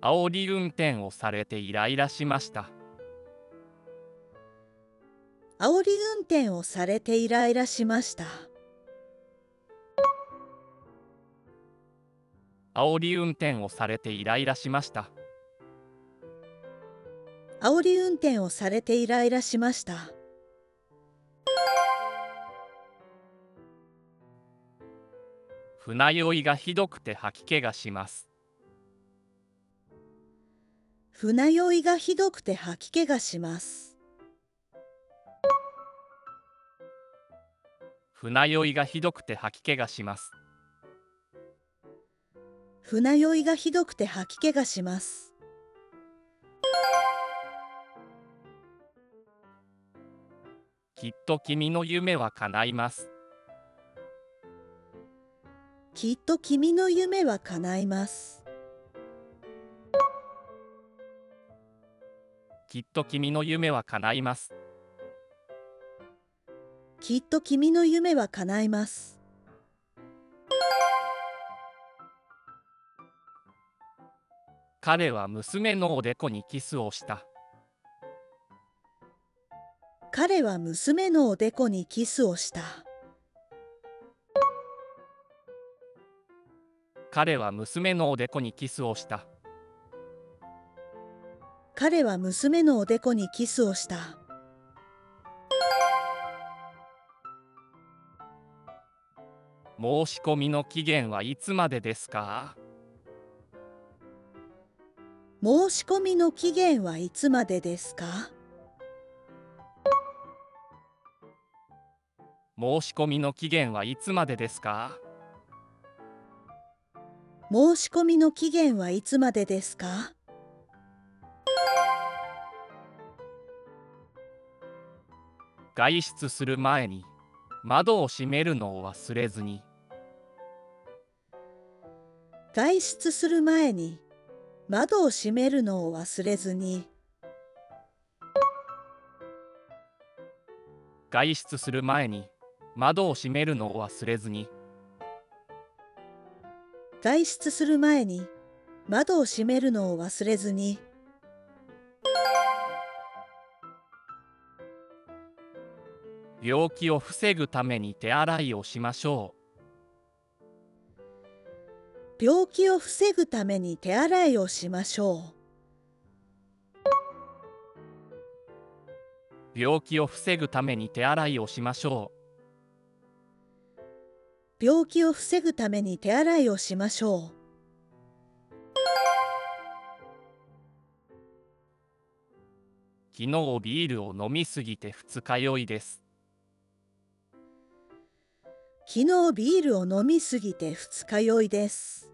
煽り運転をされてイライラしました。煽り運転をされてイライラしました。煽り運転をされてイライラしました。煽り運転をされてイライラしました。船酔いがひどくて吐き気がします船酔いがひどくて吐き気がします。船酔いがひどくて吐き気がします。船酔いがひどくて吐き気がします。きっと君の夢は叶います。きっと君の夢は叶いますきっと君の夢は叶います。きっと君の夢は叶います。彼は娘のおでこにキスをした。彼は娘のおでこにキスをした。彼は娘のおでこにキスをした彼は娘のおでこにキスをした。申し込みの期限はいつまでですか？申し込みの期限はいつまでですか？申し込みの期限はいつまでですか？申し込みの期限はいつまでですか？外出する前に窓を閉めるのを忘れずに。外出する前に窓を閉めるのを忘れずに。外出する前に窓を閉めるのを忘れずに。外出する前に窓を閉めるのを忘れずに病気を防ぐために手洗いをしましょ病気を防ぐために手洗いをしましょう。病気を防ぐために手洗いをしましょ病気を防ぐために手洗いをしましょうう。昨日ビールを飲みすぎて二日酔いです昨日ビールを飲みすぎて二日酔いです。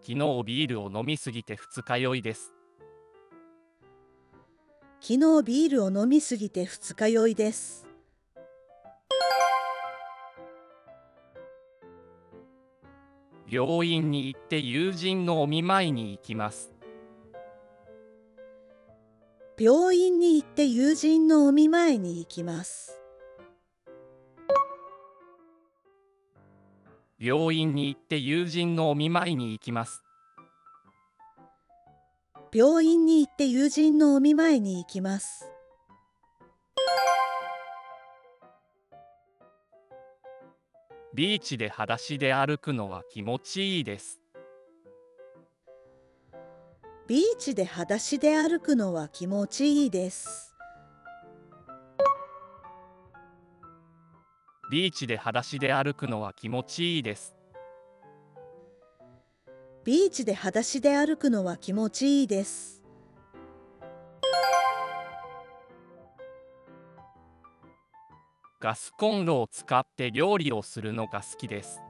昨日ビールを飲みすぎて二日酔いです。昨日ビールを飲みすぎて二日酔いです。病院に行って友人のお見舞いに行きます病院に行って友人のお見舞いに行きます。病院に行って友人のお見舞いに行きます。病院に行って友人のお見舞いに行きます。ビーチで裸足で歩くのは気持ちいいですビーチで裸足で歩くのは気持ちいいです。ビーチで裸足で歩くのは気持ちいいです。ビーチで裸足で歩くのは気持ちいいです。ガスコンロを使って料理をするのが好きです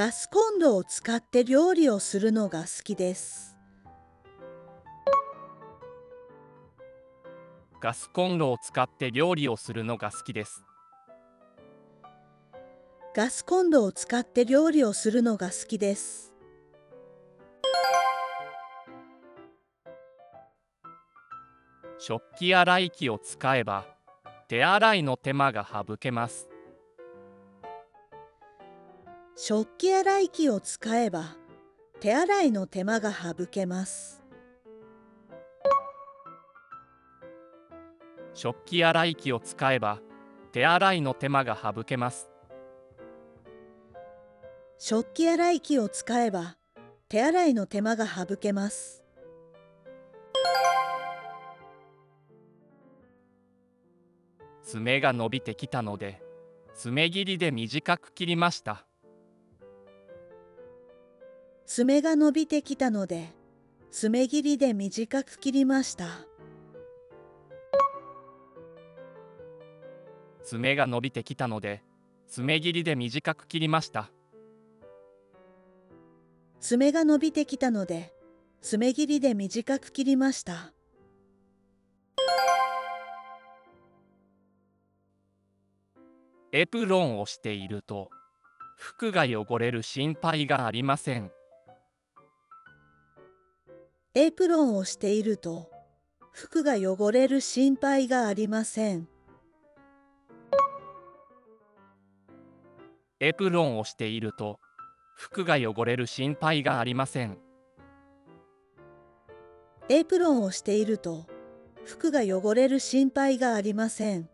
ガスコンロを使って料理をするのが好きです。ガスコンロを使って料理をするのが好きです。ガスコンロを使って料理をするのが好きです。食器洗い機を使えば手洗いの手間が省けます食器洗い機を使えば手洗いの手間が省けます。食器洗い機を使えば手洗いの手間が省けます食器洗い機を使えば手洗いの手間が省けます。爪が伸びてきたので爪切りで短く切りました爪が伸びてきたので爪切りで短く切りました。爪が伸びてきたので爪切りで短く切りました爪が伸びてきたので爪切りで短く切りました。エプロンをしていると服が汚れる心配がありませんエプロンをしていると服が汚れる心配がありません。エプロンをしていると服が汚れる心配がありませんエプロンをしていると服が汚れる心配がありません。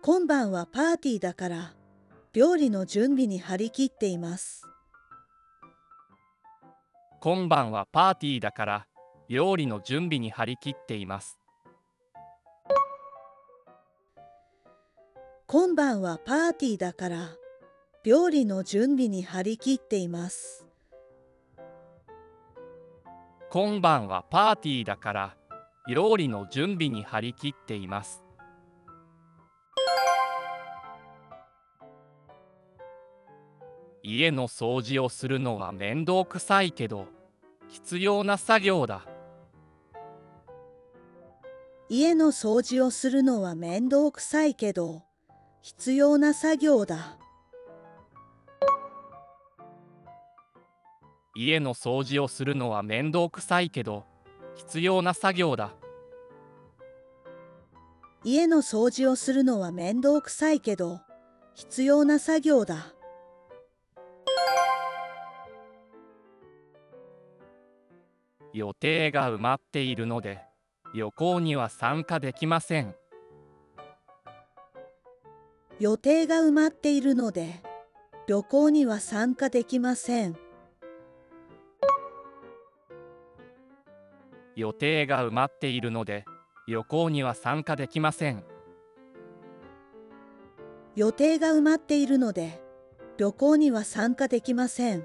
今晩はパーティーだから料理の準備に張り切っています。今晩はパーティーだから料理の準備に張り切っています今晩はパーティーだから料理の準備に張り切っています。今晩はパーティーだから料理の準備に張り切っています家の掃除をするのは面倒くさいけど必要な作業だ家の掃除をするのは面倒くさいけど必要な作業だ。家の掃除をするのは面倒くさいけど必要な作業だ家の掃除をするのは面倒くさいけど必要な作業だ。予定が埋まっているので旅行には参加できません予定が埋まっているので旅行には参加できません。予定が埋まっているので旅行には参加できません予定が埋まっているので旅行には参加できません。